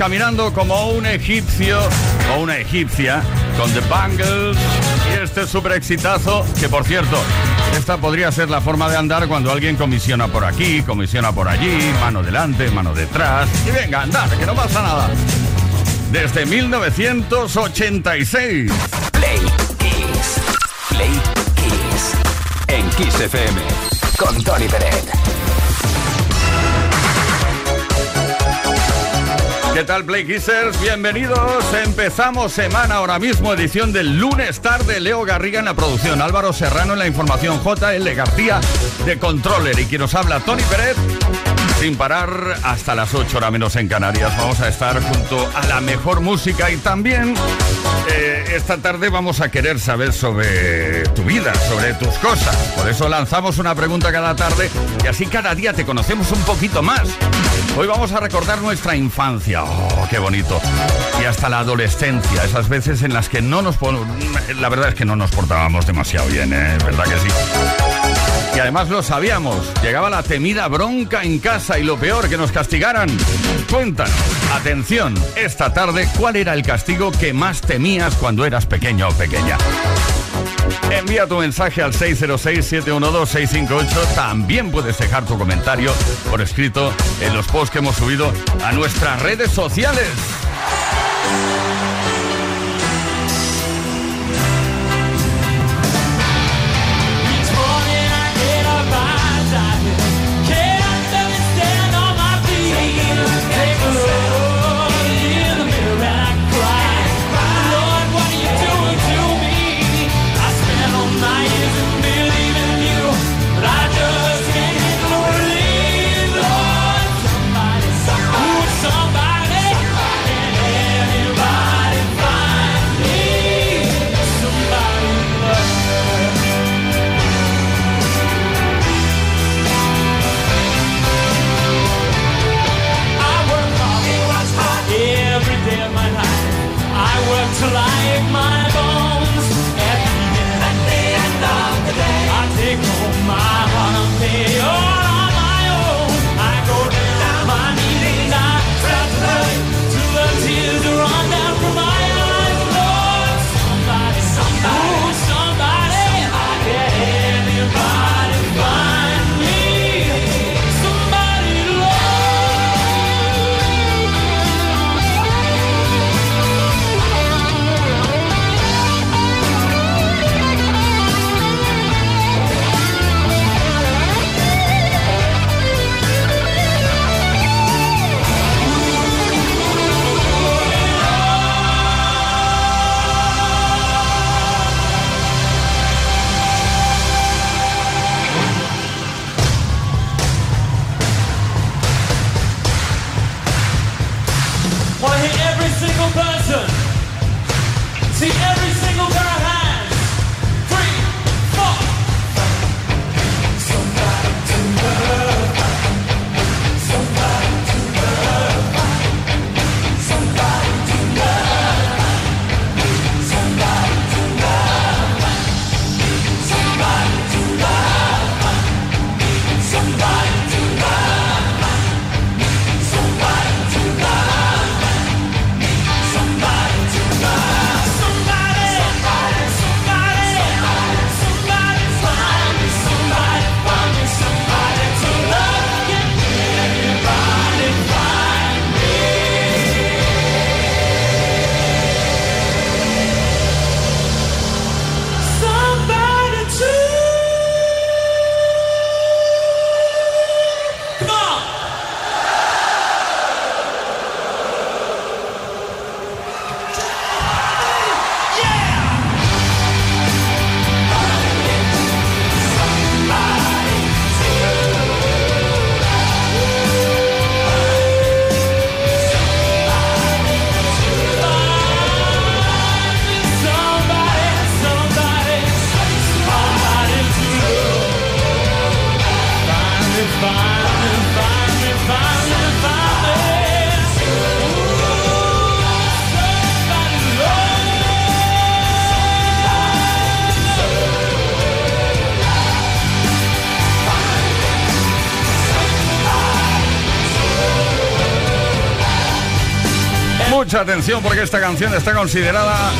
Caminando como un egipcio o una egipcia con The Bangles y este super exitazo que por cierto, esta podría ser la forma de andar cuando alguien comisiona por aquí, comisiona por allí, mano delante, mano detrás y venga, andar, que no pasa nada. Desde 1986. Play Kiss. Play Kiss. En Kiss FM. Con Tony Pérez. ¿Qué tal, Play Kissers? Bienvenidos. Empezamos semana ahora mismo, edición del lunes tarde. Leo Garriga en la producción, Álvaro Serrano en la información, JL García de Controller y quien nos habla, Tony Pérez. Sin parar hasta las 8 horas menos en Canarias. Vamos a estar junto a la mejor música y también eh, esta tarde vamos a querer saber sobre tu vida, sobre tus cosas. Por eso lanzamos una pregunta cada tarde y así cada día te conocemos un poquito más. Hoy vamos a recordar nuestra infancia. Oh, qué bonito. Y hasta la adolescencia, esas veces en las que no nos... La verdad es que no nos portábamos demasiado bien, ¿eh? ¿Verdad que sí? Y además lo sabíamos. Llegaba la temida bronca en casa y lo peor, que nos castigaran. Cuéntanos, atención, esta tarde, ¿cuál era el castigo que más temías cuando eras pequeño o pequeña? Envía tu mensaje al 606-712-658. También puedes dejar tu comentario por escrito en los posts que hemos subido a nuestras redes sociales. Mucha atención porque esta canción está considerada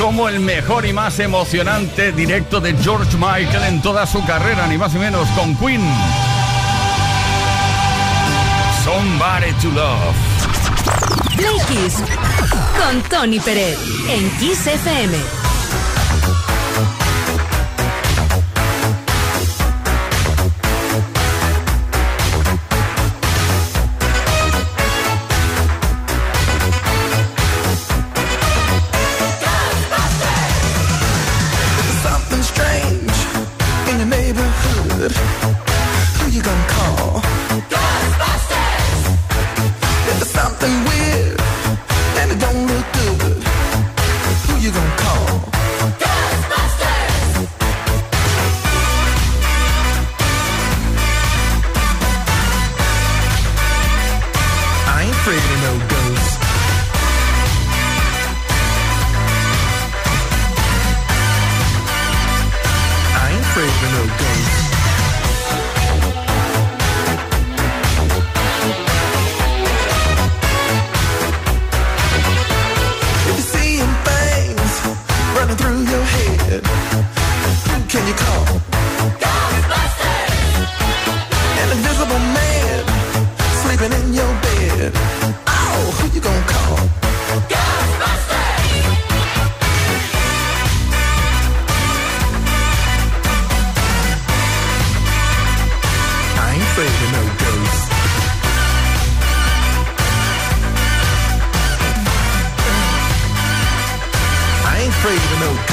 como el mejor y más emocionante directo de George Michael en toda su carrera, ni más ni menos con Queen. Somebody to Love. Con Tony Pérez en Kiss FM. even know.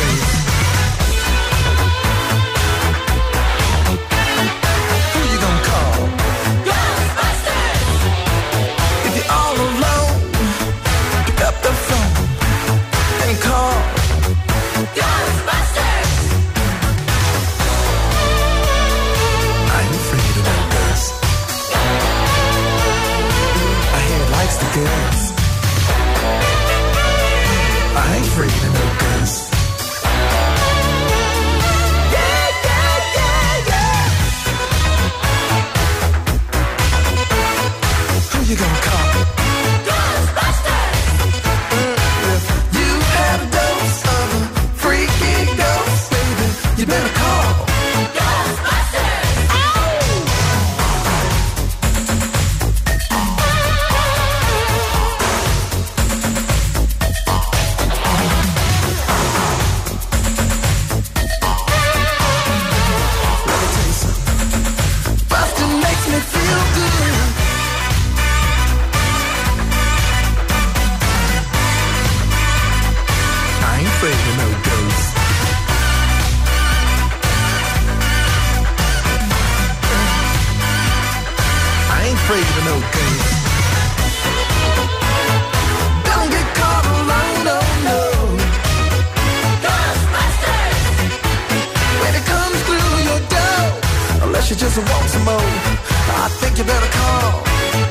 You just want some more, I think you better call.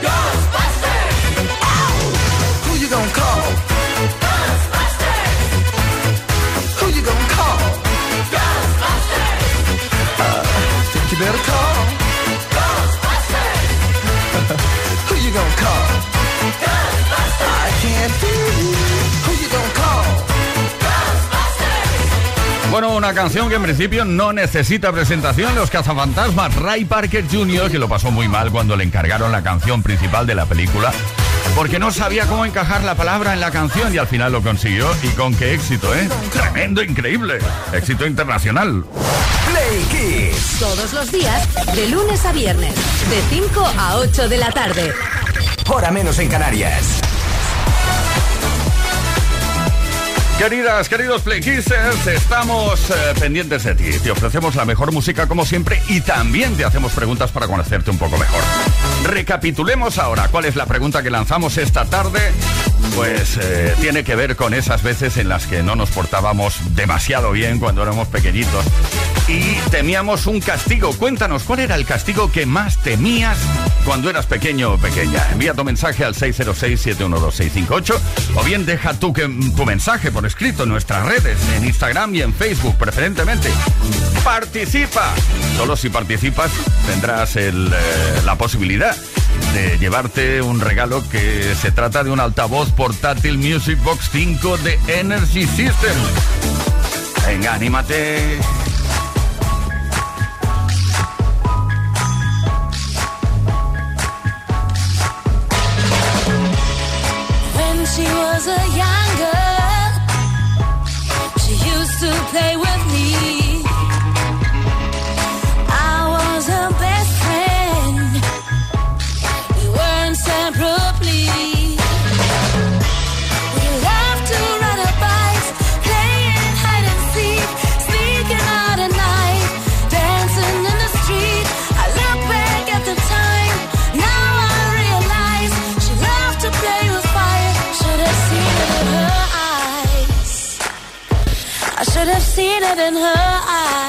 Ghostbusters. Who you gonna call? Ghostbusters. Who you gonna call? Ghostbusters. Uh, think you better call. Ghostbusters. Who you gonna call? Ghostbusters. I can't. Who Bueno, una canción que en principio no necesita presentación. Los cazafantasmas Ray Parker Jr., que lo pasó muy mal cuando le encargaron la canción principal de la película, porque no sabía cómo encajar la palabra en la canción y al final lo consiguió. Y con qué éxito, ¿eh? Tremendo, increíble. Éxito internacional. Play Kiss. Todos los días, de lunes a viernes, de 5 a 8 de la tarde. Hora menos en Canarias. Queridas, queridos Play Kissers, estamos eh, pendientes de ti. Te ofrecemos la mejor música como siempre y también te hacemos preguntas para conocerte un poco mejor. Recapitulemos ahora cuál es la pregunta que lanzamos esta tarde. Pues eh, tiene que ver con esas veces en las que no nos portábamos demasiado bien cuando éramos pequeñitos y temíamos un castigo. Cuéntanos, ¿cuál era el castigo que más temías cuando eras pequeño o pequeña? Envía tu mensaje al 606-712-658 o bien deja tu, que- tu mensaje por escrito en nuestras redes, en Instagram y en Facebook preferentemente. Participa. Solo si participas tendrás el, eh, la posibilidad de llevarte un regalo que se trata de un altavoz portátil Music Box 5 de Energy System. Venga, anímate. Was a young girl, she used to play with in her eyes.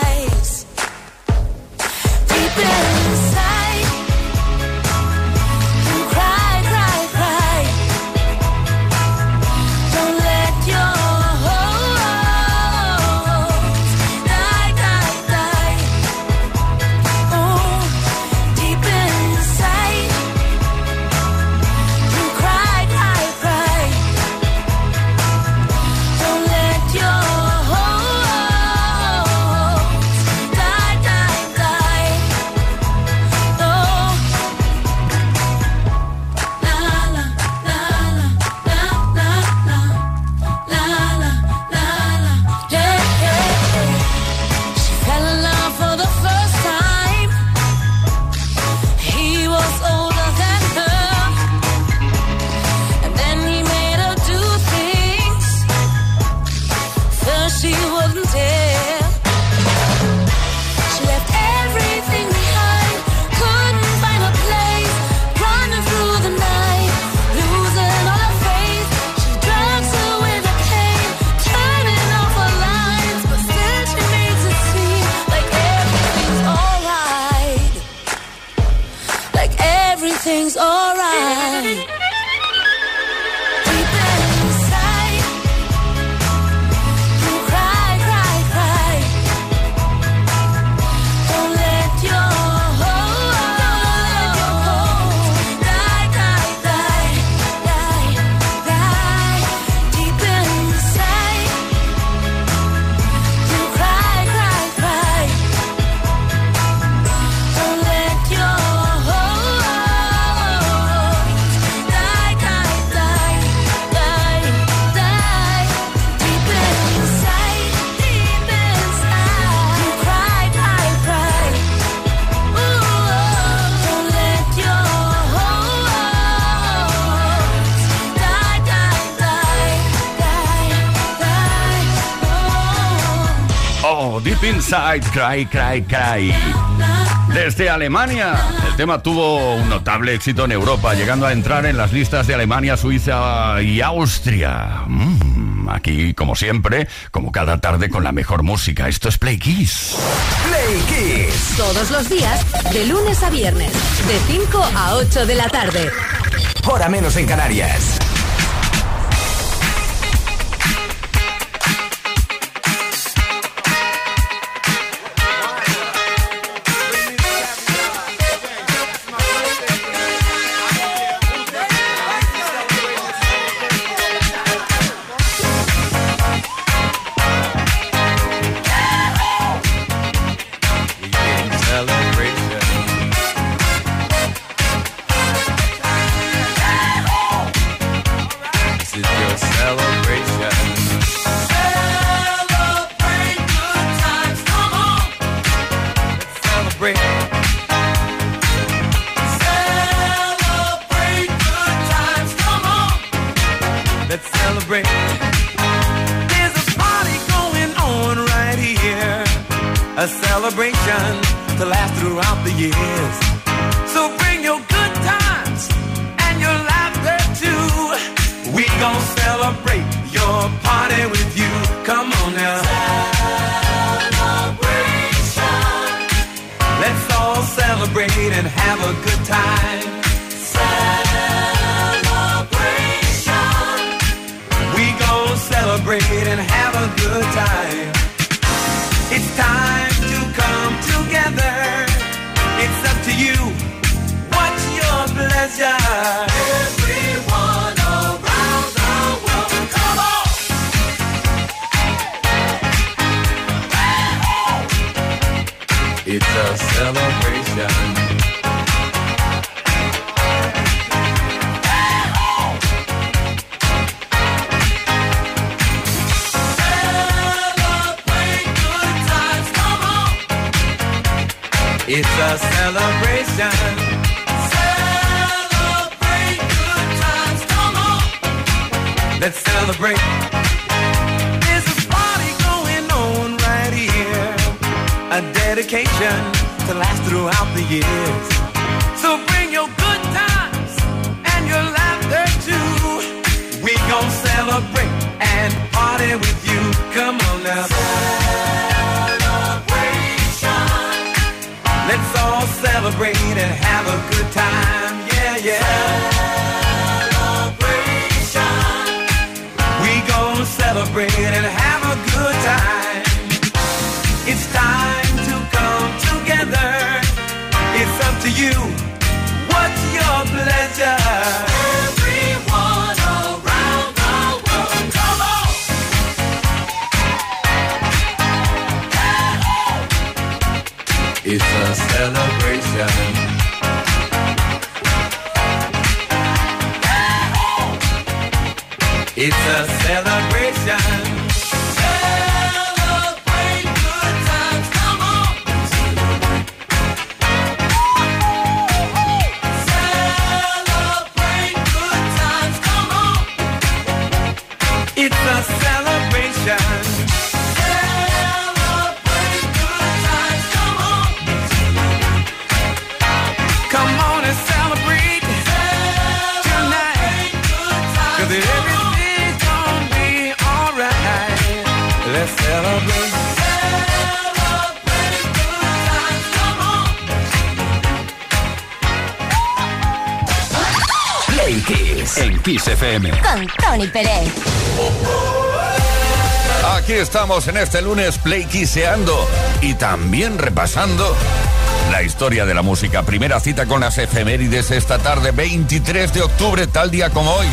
Inside, Cry, Cry, Cry. Desde Alemania, el tema tuvo un notable éxito en Europa, llegando a entrar en las listas de Alemania, Suiza y Austria. Mm, aquí, como siempre, como cada tarde con la mejor música. Esto es Play Kiss. Play Kiss. Todos los días, de lunes a viernes, de 5 a 8 de la tarde. Hora menos en Canarias. It's a celebration. Celebrate good times, come on. It's a celebration. Celebrate good times, come on. Let's celebrate. Dedication to last throughout the years. So bring your good times and your laughter too. We gon' celebrate and party with you. Come on now. Celebration. Let's all celebrate and have a good time. Yeah, yeah. Celebration. We gon' celebrate and have a good time. It's time It's up to you. What's your pleasure? Everyone around the world, come on. It's a celebration. Oh. It's a celebration. En Kiss FM. Con Tony Pérez. Aquí estamos en este lunes Play Kisseando y también repasando la historia de la música. Primera cita con las efemérides esta tarde, 23 de octubre, tal día como hoy.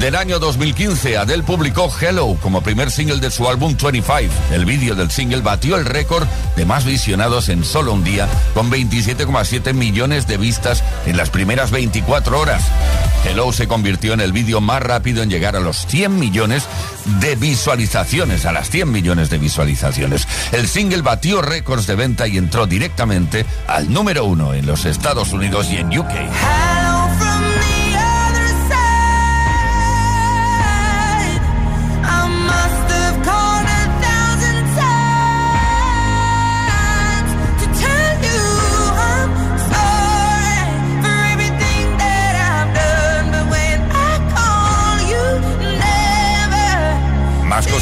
Del año 2015, Adele publicó Hello como primer single de su álbum 25. El vídeo del single batió el récord de más visionados en solo un día, con 27,7 millones de vistas en las primeras 24 horas. Hello se convirtió en el vídeo más rápido en llegar a los 100 millones de visualizaciones, a las 100 millones de visualizaciones. El single batió récords de venta y entró directamente al número uno en los Estados Unidos y en UK.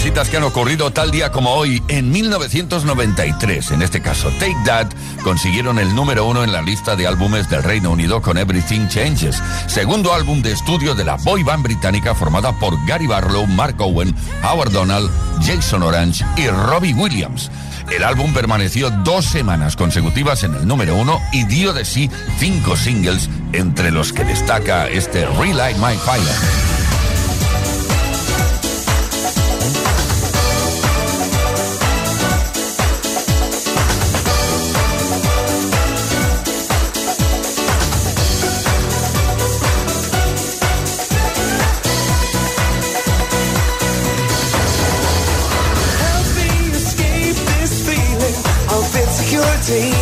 cositas que han ocurrido tal día como hoy, en 1993, en este caso Take That, consiguieron el número uno en la lista de álbumes del Reino Unido con Everything Changes, segundo álbum de estudio de la boy band británica formada por Gary Barlow, Mark Owen, Howard Donald, Jason Orange y Robbie Williams. El álbum permaneció dos semanas consecutivas en el número uno y dio de sí cinco singles, entre los que destaca este Relight My Fire. see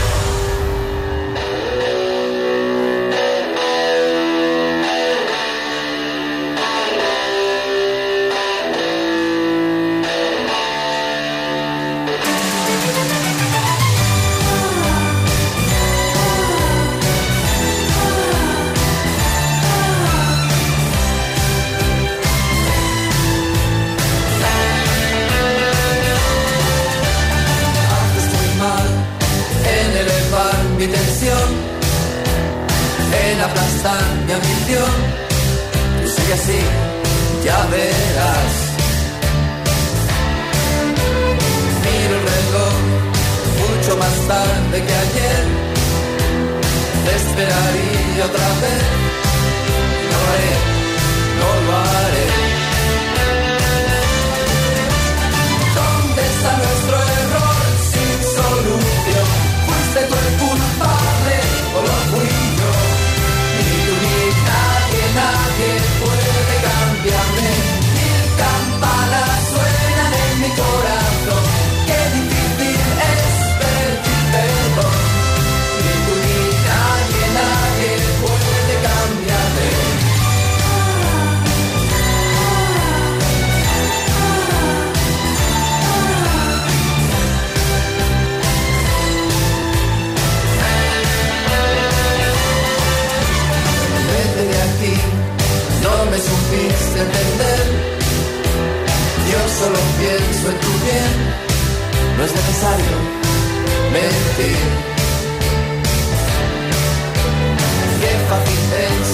necesario mentir. Qué fácil es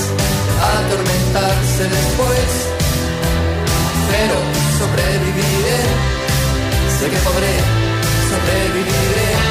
atormentarse después, pero sobreviviré, sé que podré, sobreviviré.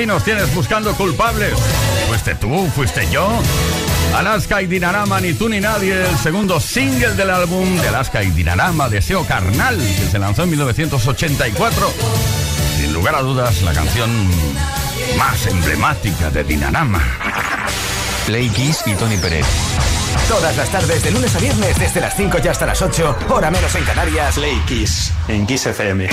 aquí nos tienes buscando culpables. ¿Fuiste tú? ¿Fuiste yo? Alaska y Dinarama, ni tú ni nadie, el segundo single del álbum de Alaska y Dinarama, Deseo Carnal, que se lanzó en 1984. Sin lugar a dudas, la canción más emblemática de Dinarama. Play y Tony Pérez. Todas las tardes, de lunes a viernes, desde las 5 y hasta las 8, hora menos en Canarias. Play Kiss, en Kiss FM.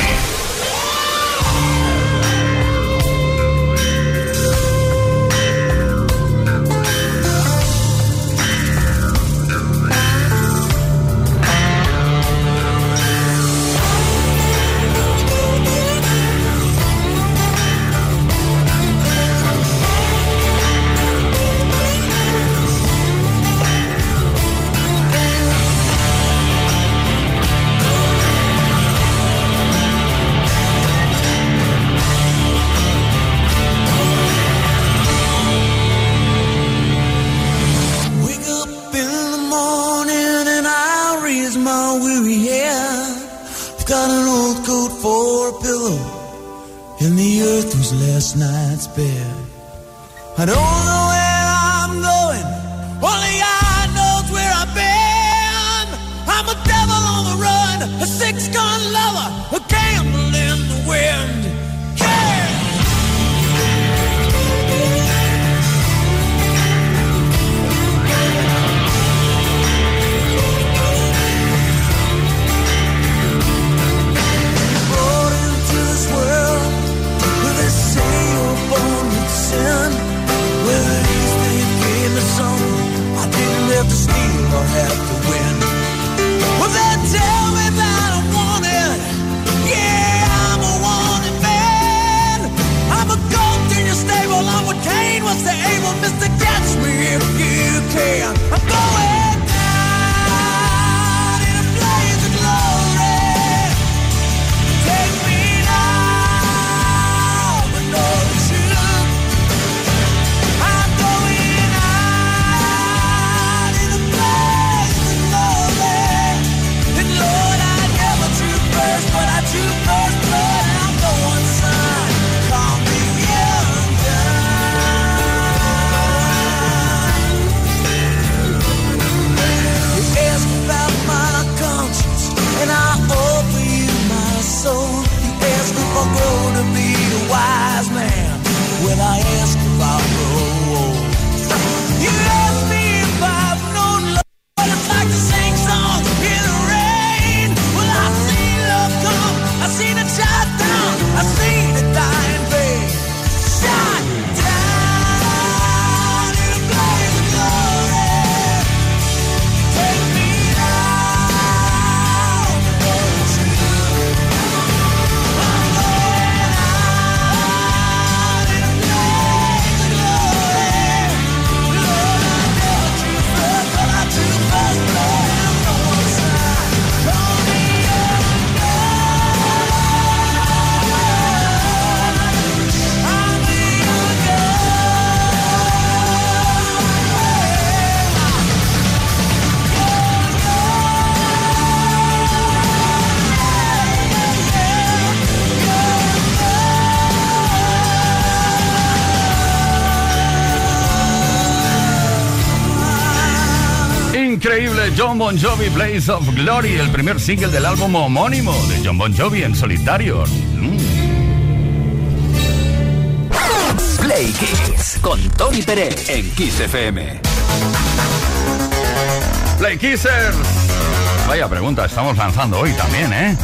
John Bon Jovi Blaze of Glory, el primer single del álbum homónimo de John Bon Jovi en solitario. Mm. Play Kiss con Tony Pérez en Kiss FM. Play Kissers. Vaya pregunta estamos lanzando hoy también, ¿eh?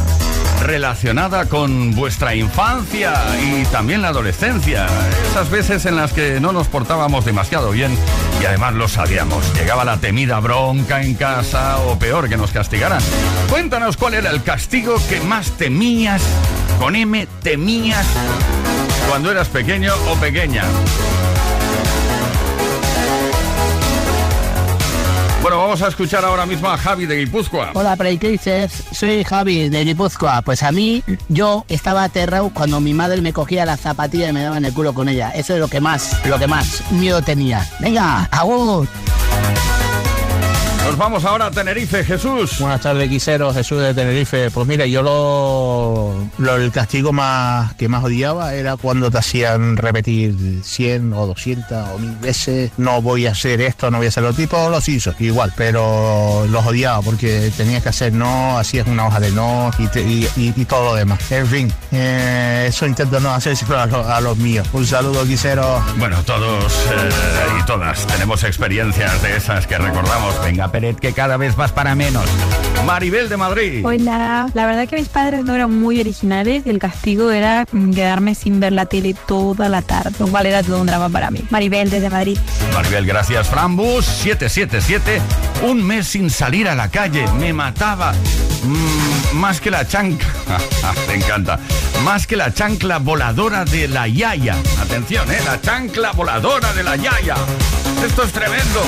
Relacionada con vuestra infancia y también la adolescencia. Esas veces en las que no nos portábamos demasiado bien y además lo sabíamos. Llegaba la temida bronca en casa o peor que nos castigaran. Cuéntanos cuál era el castigo que más temías, con M, temías, cuando eras pequeño o pequeña. Bueno, vamos a escuchar ahora mismo a Javi de Guipúzcoa. Hola, Playkissers. Soy Javi de Guipúzcoa. Pues a mí, yo estaba aterrado cuando mi madre me cogía la zapatilla y me daba en el culo con ella. Eso es lo que más, lo que más miedo tenía. Venga, agur. Nos vamos ahora a Tenerife, Jesús. Buenas tardes, Quisero, Jesús de Tenerife. Pues mira, yo lo, lo- el castigo más que más odiaba era cuando te hacían repetir 100 o 200 o 1000 veces, no voy a hacer esto, no voy a hacer lo tipo, los hizo, igual, pero los odiaba porque tenías que hacer no, hacías una hoja de no y, te- y- y- y todo lo demás. En fin, eh, eso intento no hacer a, los- a los míos. Un saludo, Quisero. Bueno, todos eh, y todas tenemos experiencias de esas que recordamos. Venga, Que cada vez vas para menos. Maribel de Madrid. Hola, la verdad que mis padres no eran muy originales y el castigo era mm, quedarme sin ver la tele toda la tarde, lo cual era todo un drama para mí. Maribel desde Madrid. Maribel, gracias. Frambus 777. Un mes sin salir a la calle. Me mataba. Mm, más que la chancla. Te encanta. Más que la chancla voladora de la Yaya. Atención, ¿eh? La chancla voladora de la Yaya. Esto es tremendo.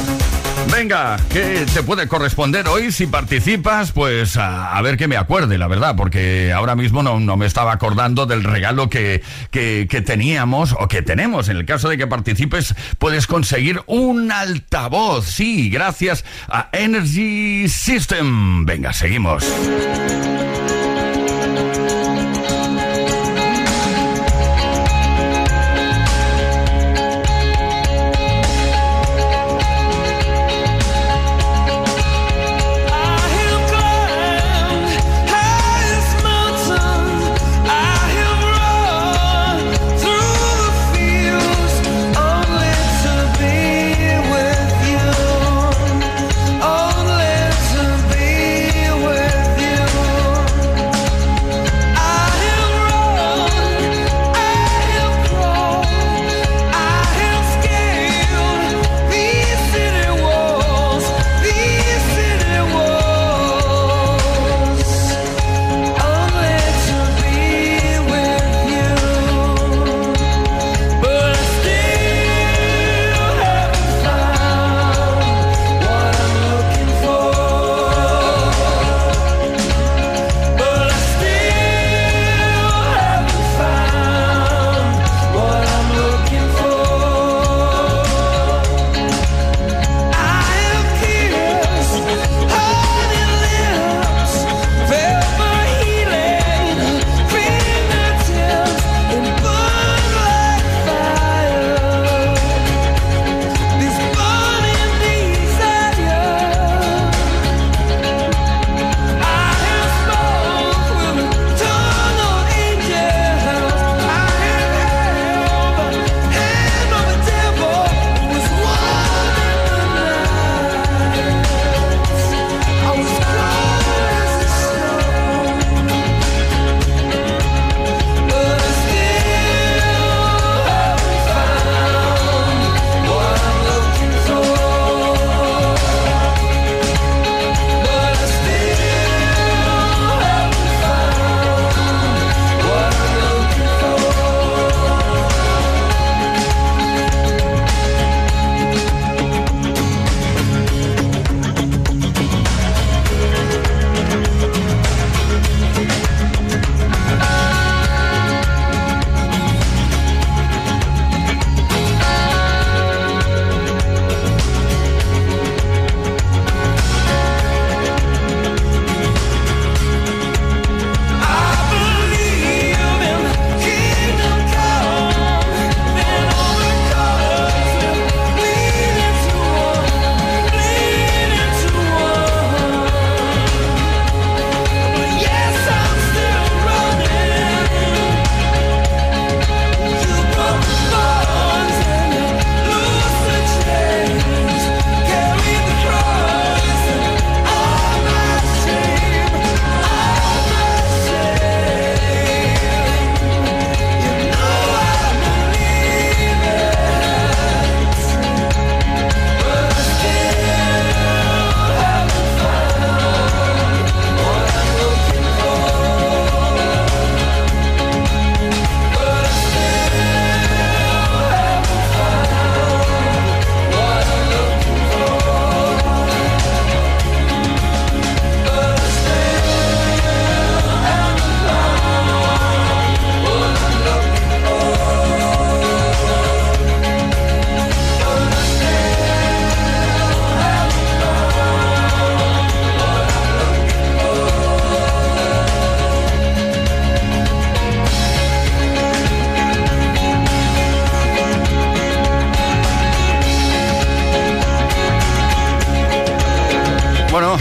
Venga, ¿qué te puede corresponder hoy si participas? Pues a, ver que me acuerde, la verdad, porque ahora mismo no, no me estaba acordando del regalo que, que, que teníamos o que tenemos. En el caso de que participes, puedes conseguir un altavoz. Sí, gracias a Energy System. Venga, seguimos. Bueno,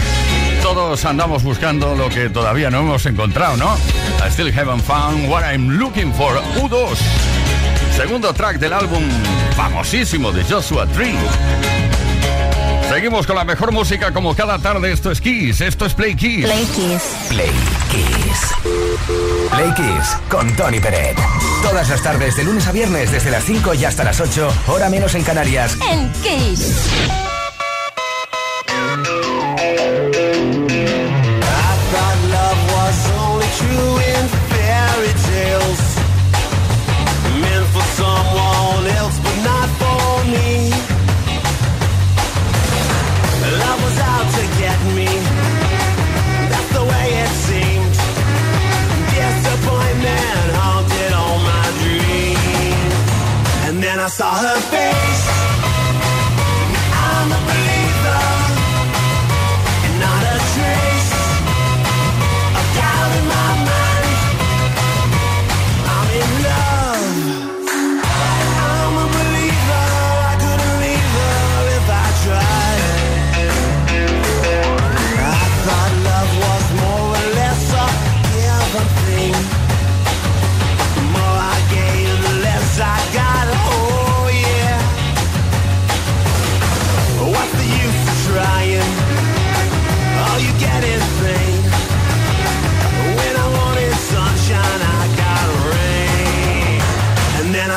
todos andamos buscando lo que todavía no hemos encontrado, ¿no? I still haven't found what I'm looking for. U2, segundo track del álbum famosísimo de Joshua Tree. Seguimos con la mejor música como cada tarde. Esto es Kiss, esto es Play Kiss. Play Kiss. Play Kiss. Play Kiss con Tony Peret. Todas las tardes, de lunes a viernes, desde las 5 y hasta las 8, hora menos en Canarias. En Kiss. 撒哈贝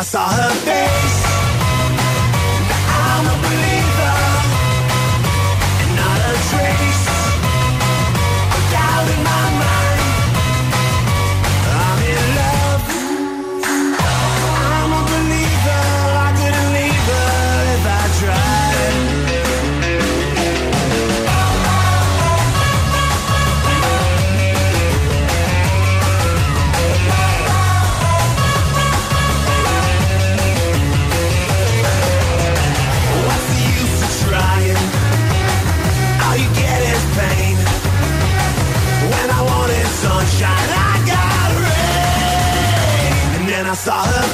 saw her face.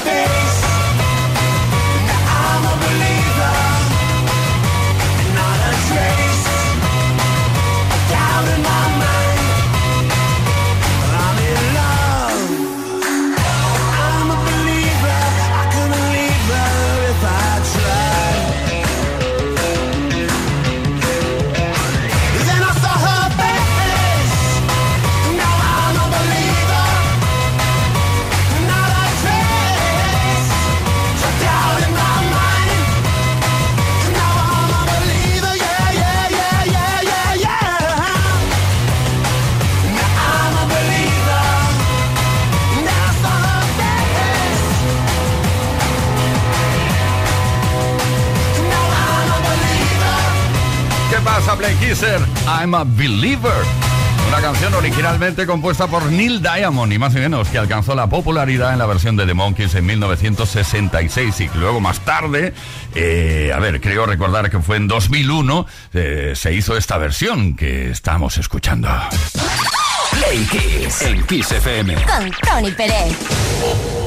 baby Blake Kisser, I'm a Believer. Una canción originalmente compuesta por Neil Diamond, y más y menos, que alcanzó la popularidad en la versión de The Monkeys en 1966 y luego más tarde, eh, a ver, creo recordar que fue en 2001, eh, se hizo esta versión que estamos escuchando. Play Kiss en Kiss FM. Con Tony Pérez.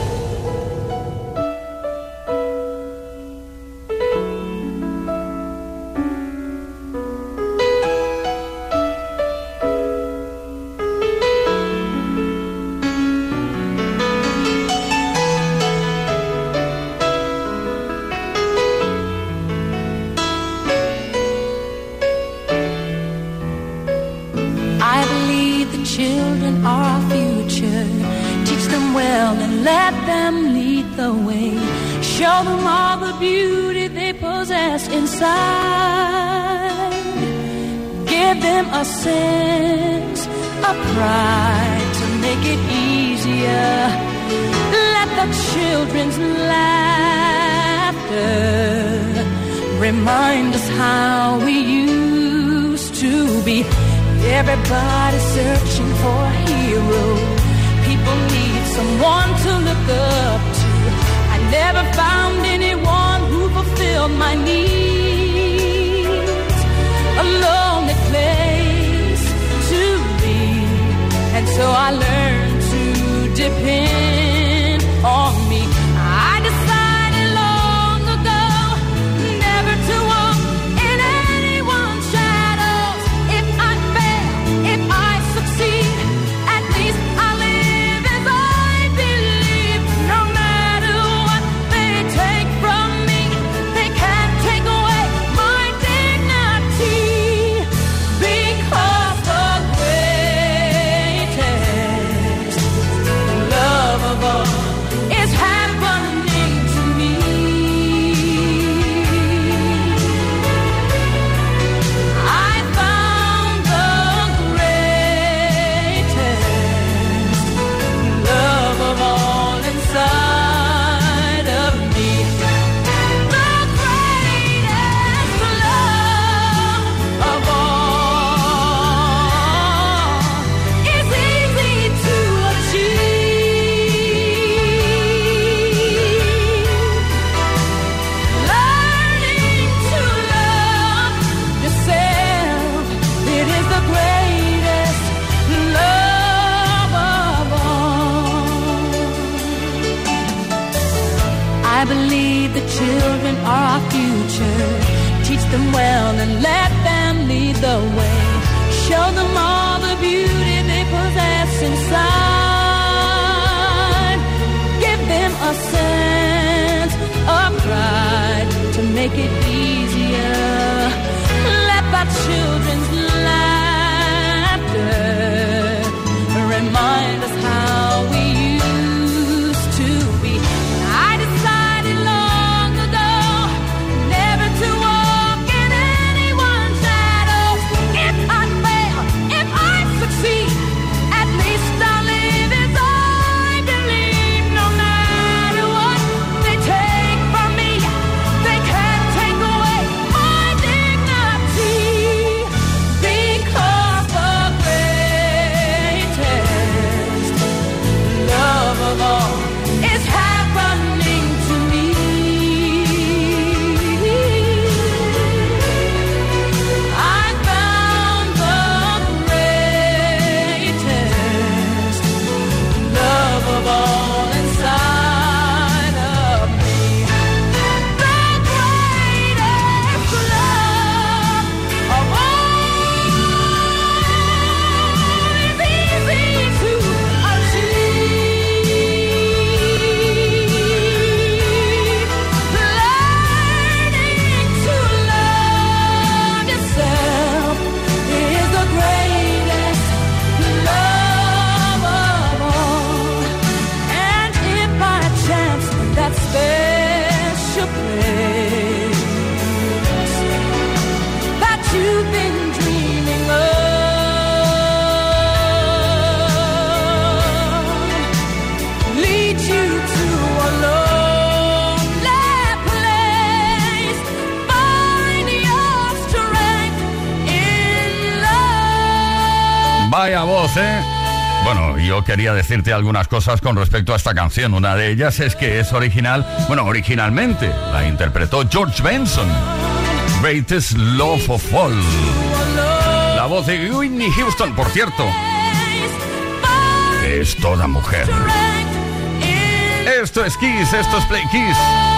Vaya voz, ¿eh? Bueno, yo quería decirte algunas cosas con respecto a esta canción. Una de ellas es que es original, bueno, originalmente la interpretó George Benson. Greatest Love of All. La voz de Whitney Houston, por cierto. Es toda mujer. Esto es Kiss, esto es Play Kiss.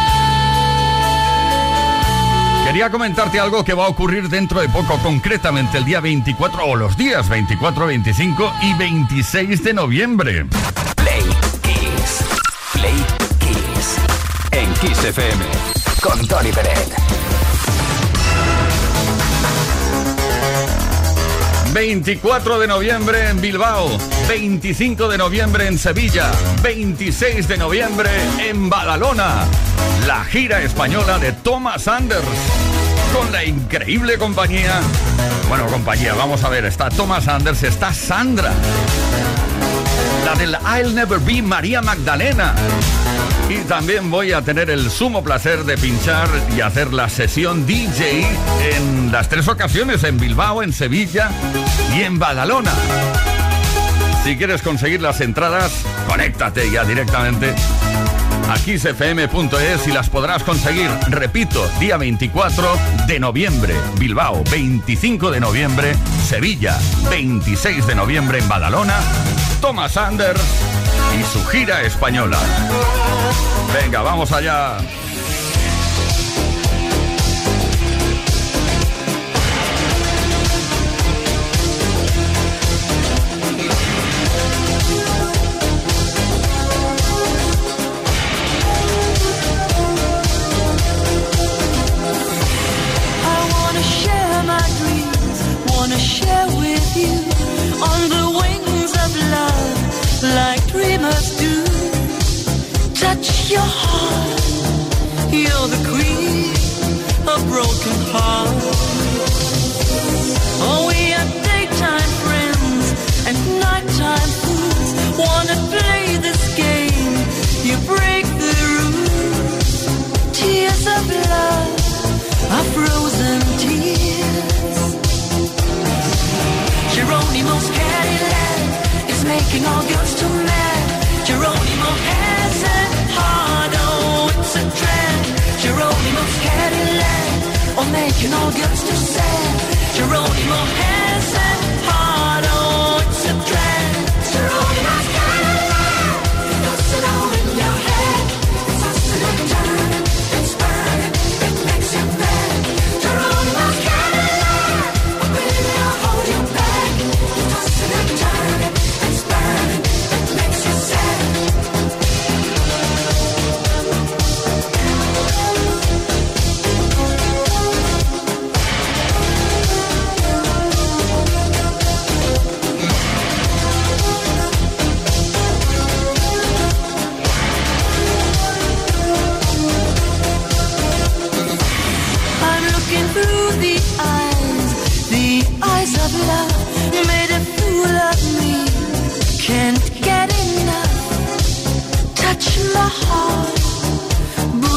Quería comentarte algo que va a ocurrir dentro de poco, concretamente el día 24 o los días 24, 25 y 26 de noviembre. Play Kiss. Play Kiss. En Kiss FM. Con Tony Pérez. 24 de noviembre en Bilbao, 25 de noviembre en Sevilla, 26 de noviembre en Badalona. La gira española de Thomas Anders con la increíble compañía. Bueno, compañía, vamos a ver, está Thomas Anders, está Sandra. La del I'll Never Be María Magdalena. Y también voy a tener el sumo placer de pinchar y hacer la sesión DJ en las tres ocasiones, en Bilbao, en Sevilla y en Badalona. Si quieres conseguir las entradas, conéctate ya directamente a kissfm.es y las podrás conseguir, repito, día 24 de noviembre, Bilbao, 25 de noviembre, Sevilla, 26 de noviembre en Badalona, Thomas Anders y su gira española. Venga, vamos allá.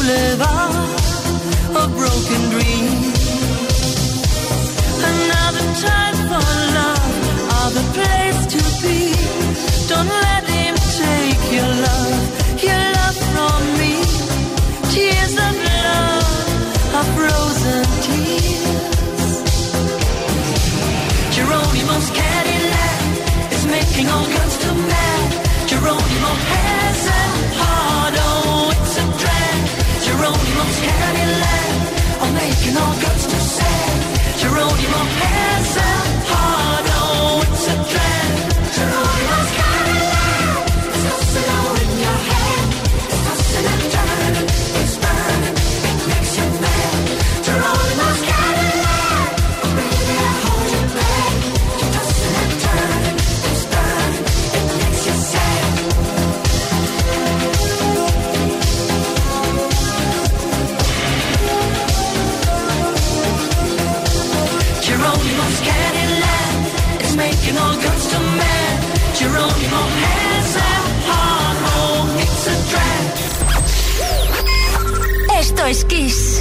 boulevard of broken dreams. Another time for love, other place to be. Don't let him take your love, your love from me. Tears. 시간이 left I'm making all cuts to say Geronimo hands Kiss.